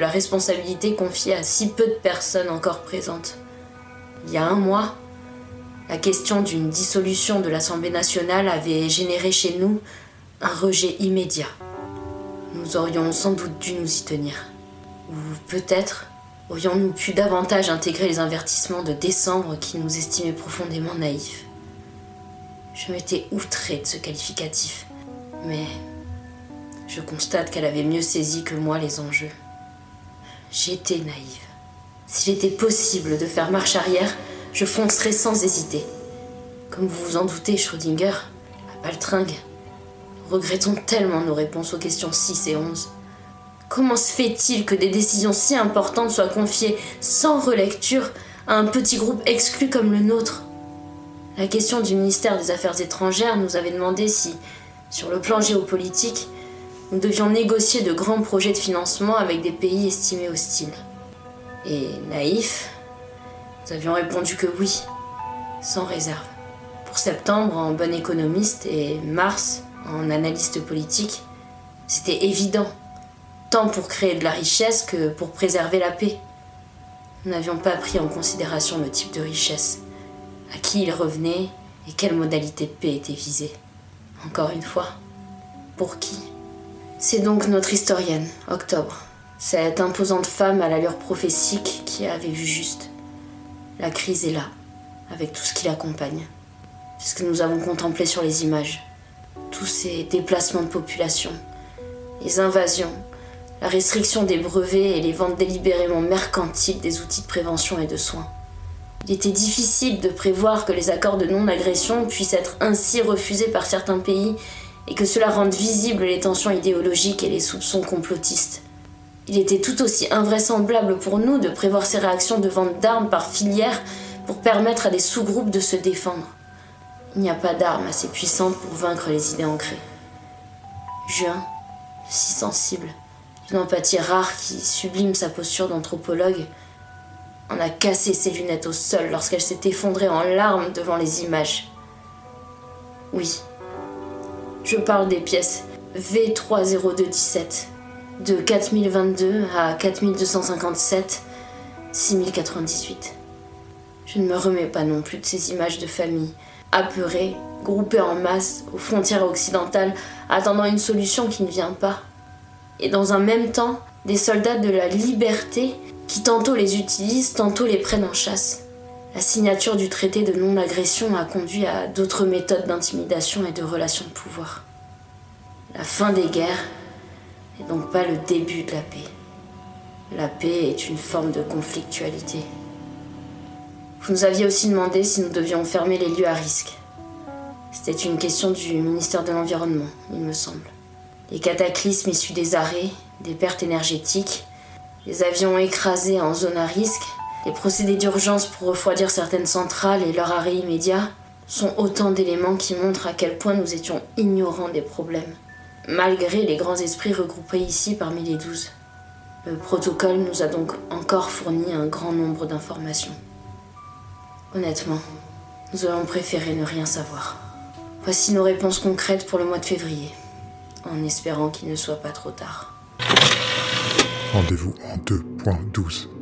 La responsabilité confiée à si peu de personnes encore présentes. Il y a un mois, la question d'une dissolution de l'Assemblée nationale avait généré chez nous un rejet immédiat. Nous aurions sans doute dû nous y tenir. Ou peut-être aurions-nous pu davantage intégrer les avertissements de décembre qui nous estimaient profondément naïfs. Je m'étais outrée de ce qualificatif, mais je constate qu'elle avait mieux saisi que moi les enjeux. J'étais naïve. S'il était possible de faire marche arrière, je foncerais sans hésiter. Comme vous vous en doutez, Schrödinger, à Baltringue, regrettons tellement nos réponses aux questions 6 et 11. Comment se fait-il que des décisions si importantes soient confiées sans relecture à un petit groupe exclu comme le nôtre? La question du ministère des Affaires étrangères nous avait demandé si, sur le plan géopolitique, nous devions négocier de grands projets de financement avec des pays estimés hostiles. Et naïfs, nous avions répondu que oui, sans réserve. Pour septembre, en bon économiste, et mars, en analyste politique, c'était évident, tant pour créer de la richesse que pour préserver la paix. Nous n'avions pas pris en considération le type de richesse, à qui il revenait et quelle modalité de paix était visée. Encore une fois, pour qui? C'est donc notre historienne, Octobre, cette imposante femme à l'allure prophétique qui avait vu juste. La crise est là, avec tout ce qui l'accompagne. C'est ce que nous avons contemplé sur les images. Tous ces déplacements de population, les invasions, la restriction des brevets et les ventes délibérément mercantiles des outils de prévention et de soins. Il était difficile de prévoir que les accords de non-agression puissent être ainsi refusés par certains pays et que cela rende visibles les tensions idéologiques et les soupçons complotistes. Il était tout aussi invraisemblable pour nous de prévoir ces réactions de vente d'armes par filière pour permettre à des sous-groupes de se défendre. Il n'y a pas d'armes assez puissantes pour vaincre les idées ancrées. Juin, si sensible, d'une empathie rare qui sublime sa posture d'anthropologue, en a cassé ses lunettes au sol lorsqu'elle s'est effondrée en larmes devant les images. Oui, je parle des pièces V30217 de 4022 à 4257, 6098. Je ne me remets pas non plus de ces images de famille, apeurées, groupées en masse aux frontières occidentales, attendant une solution qui ne vient pas. Et dans un même temps, des soldats de la liberté qui tantôt les utilisent, tantôt les prennent en chasse. La signature du traité de non-agression a conduit à d'autres méthodes d'intimidation et de relations de pouvoir. La fin des guerres et donc pas le début de la paix. La paix est une forme de conflictualité. Vous nous aviez aussi demandé si nous devions fermer les lieux à risque. C'était une question du ministère de l'Environnement, il me semble. Les cataclysmes issus des arrêts, des pertes énergétiques, les avions écrasés en zone à risque, les procédés d'urgence pour refroidir certaines centrales et leur arrêt immédiat sont autant d'éléments qui montrent à quel point nous étions ignorants des problèmes malgré les grands esprits regroupés ici parmi les douze. Le protocole nous a donc encore fourni un grand nombre d'informations. Honnêtement, nous aurions préféré ne rien savoir. Voici nos réponses concrètes pour le mois de février, en espérant qu'il ne soit pas trop tard. Rendez-vous en 2.12.